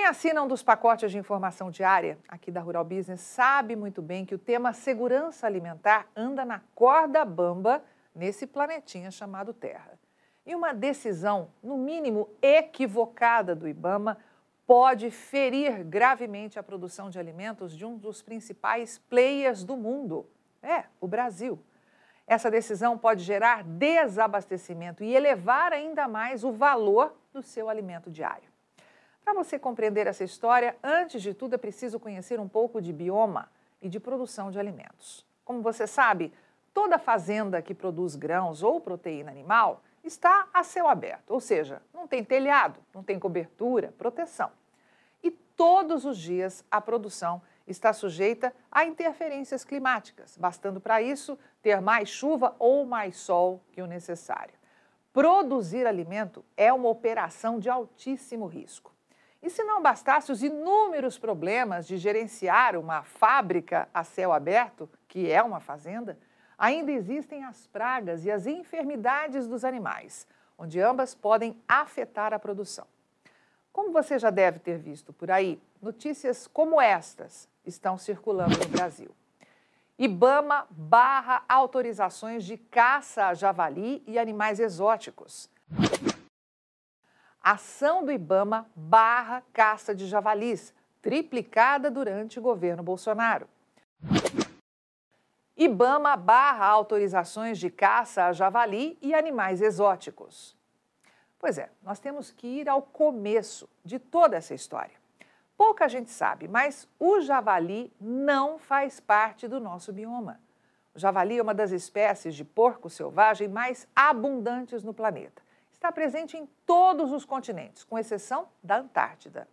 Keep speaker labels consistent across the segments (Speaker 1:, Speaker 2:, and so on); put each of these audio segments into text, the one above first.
Speaker 1: Quem assina um dos pacotes de informação diária aqui da Rural Business sabe muito bem que o tema segurança alimentar anda na corda bamba nesse planetinha chamado Terra. E uma decisão, no mínimo equivocada do IBAMA, pode ferir gravemente a produção de alimentos de um dos principais players do mundo. É, o Brasil. Essa decisão pode gerar desabastecimento e elevar ainda mais o valor do seu alimento diário. Para você compreender essa história, antes de tudo é preciso conhecer um pouco de bioma e de produção de alimentos. Como você sabe, toda fazenda que produz grãos ou proteína animal está a céu aberto, ou seja, não tem telhado, não tem cobertura, proteção. E todos os dias a produção está sujeita a interferências climáticas, bastando para isso ter mais chuva ou mais sol que o necessário. Produzir alimento é uma operação de altíssimo risco. E se não bastasse os inúmeros problemas de gerenciar uma fábrica a céu aberto, que é uma fazenda, ainda existem as pragas e as enfermidades dos animais, onde ambas podem afetar a produção. Como você já deve ter visto por aí, notícias como estas estão circulando no Brasil. IBAMA barra autorizações de caça a javali e animais exóticos. Ação do IBAMA barra caça de javalis, triplicada durante o governo Bolsonaro. IBAMA barra autorizações de caça a javali e animais exóticos. Pois é, nós temos que ir ao começo de toda essa história. Pouca gente sabe, mas o javali não faz parte do nosso bioma. O javali é uma das espécies de porco selvagem mais abundantes no planeta. Está presente em todos os continentes, com exceção da Antártida.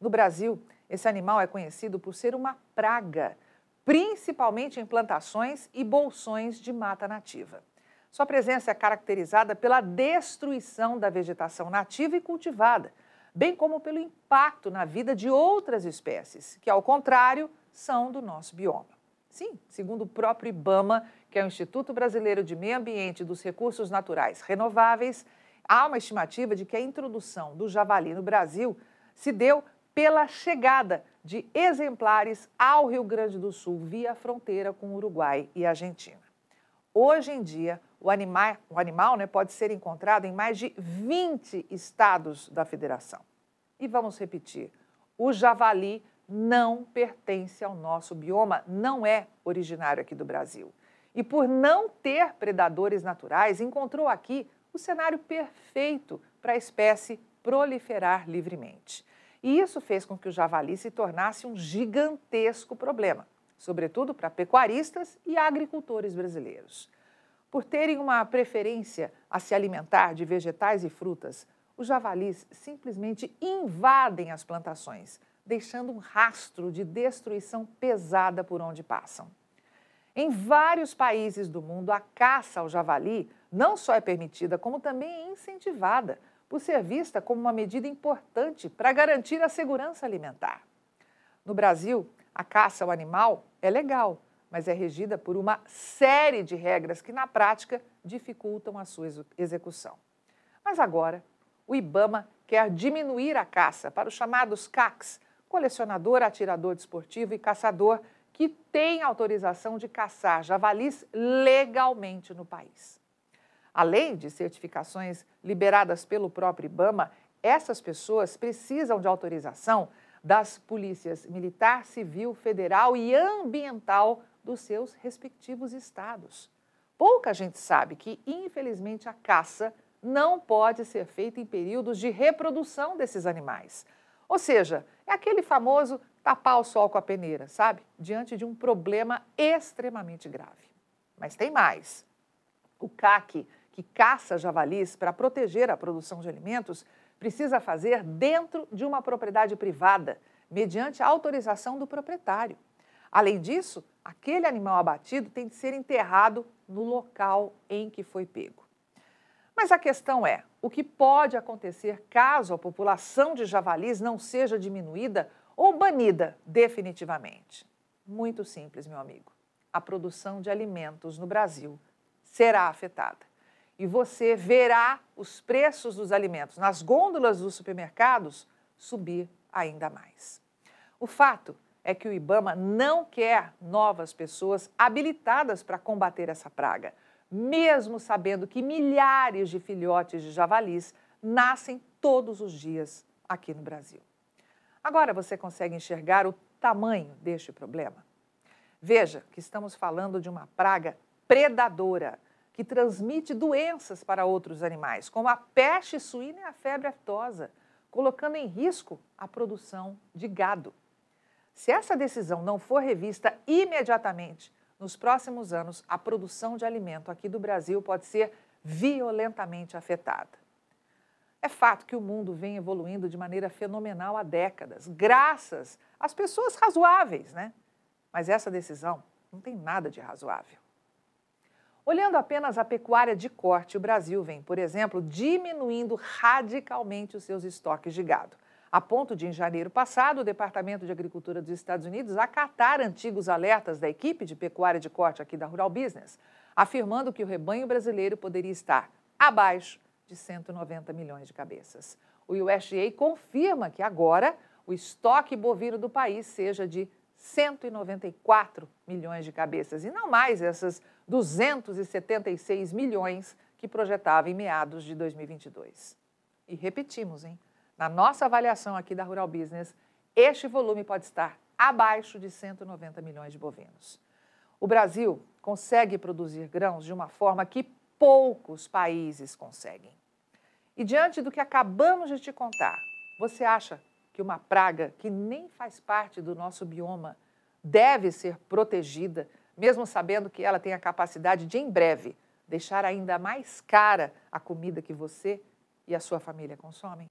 Speaker 1: No Brasil, esse animal é conhecido por ser uma praga, principalmente em plantações e bolsões de mata nativa. Sua presença é caracterizada pela destruição da vegetação nativa e cultivada, bem como pelo impacto na vida de outras espécies, que, ao contrário, são do nosso bioma. Sim, segundo o próprio IBAMA, que é o Instituto Brasileiro de Meio Ambiente e dos Recursos Naturais Renováveis, há uma estimativa de que a introdução do javali no Brasil se deu pela chegada de exemplares ao Rio Grande do Sul via fronteira com o Uruguai e Argentina. Hoje em dia, o animal, o animal né, pode ser encontrado em mais de 20 estados da federação. E vamos repetir: o javali não pertence ao nosso bioma, não é originário aqui do Brasil. E por não ter predadores naturais, encontrou aqui o cenário perfeito para a espécie proliferar livremente. E isso fez com que o javali se tornasse um gigantesco problema, sobretudo para pecuaristas e agricultores brasileiros. Por terem uma preferência a se alimentar de vegetais e frutas, os javalis simplesmente invadem as plantações, deixando um rastro de destruição pesada por onde passam. Em vários países do mundo, a caça ao javali não só é permitida, como também é incentivada, por ser vista como uma medida importante para garantir a segurança alimentar. No Brasil, a caça ao animal é legal, mas é regida por uma série de regras que, na prática, dificultam a sua execução. Mas agora, o IBAMA quer diminuir a caça para os chamados CACs, colecionador, atirador desportivo e caçador, que têm autorização de caçar javalis legalmente no país. Além de certificações liberadas pelo próprio IBAMA, essas pessoas precisam de autorização das polícias militar, civil, federal e ambiental dos seus respectivos estados. Pouca gente sabe que, infelizmente, a caça não pode ser feita em períodos de reprodução desses animais. Ou seja, é aquele famoso tapar o sol com a peneira, sabe? Diante de um problema extremamente grave. Mas tem mais. O CAC, que caça javalis para proteger a produção de alimentos, precisa fazer dentro de uma propriedade privada, mediante autorização do proprietário. Além disso, aquele animal abatido tem de ser enterrado no local em que foi pego. Mas a questão é: o que pode acontecer caso a população de javalis não seja diminuída ou banida definitivamente? Muito simples, meu amigo. A produção de alimentos no Brasil será afetada. E você verá os preços dos alimentos nas gôndolas dos supermercados subir ainda mais. O fato é que o Ibama não quer novas pessoas habilitadas para combater essa praga, mesmo sabendo que milhares de filhotes de javalis nascem todos os dias aqui no Brasil. Agora você consegue enxergar o tamanho deste problema? Veja que estamos falando de uma praga predadora que transmite doenças para outros animais, como a peste suína e a febre aftosa, colocando em risco a produção de gado. Se essa decisão não for revista imediatamente, nos próximos anos, a produção de alimento aqui do Brasil pode ser violentamente afetada. É fato que o mundo vem evoluindo de maneira fenomenal há décadas, graças às pessoas razoáveis, né? Mas essa decisão não tem nada de razoável. Olhando apenas a pecuária de corte, o Brasil vem, por exemplo, diminuindo radicalmente os seus estoques de gado a ponto de, em janeiro passado, o Departamento de Agricultura dos Estados Unidos acatar antigos alertas da equipe de pecuária de corte aqui da Rural Business, afirmando que o rebanho brasileiro poderia estar abaixo de 190 milhões de cabeças. O USDA confirma que agora o estoque bovino do país seja de 194 milhões de cabeças e não mais essas 276 milhões que projetava em meados de 2022. E repetimos, hein? Na nossa avaliação aqui da Rural Business, este volume pode estar abaixo de 190 milhões de bovinos. O Brasil consegue produzir grãos de uma forma que poucos países conseguem. E diante do que acabamos de te contar, você acha que uma praga que nem faz parte do nosso bioma deve ser protegida, mesmo sabendo que ela tem a capacidade de, em breve, deixar ainda mais cara a comida que você e a sua família consomem?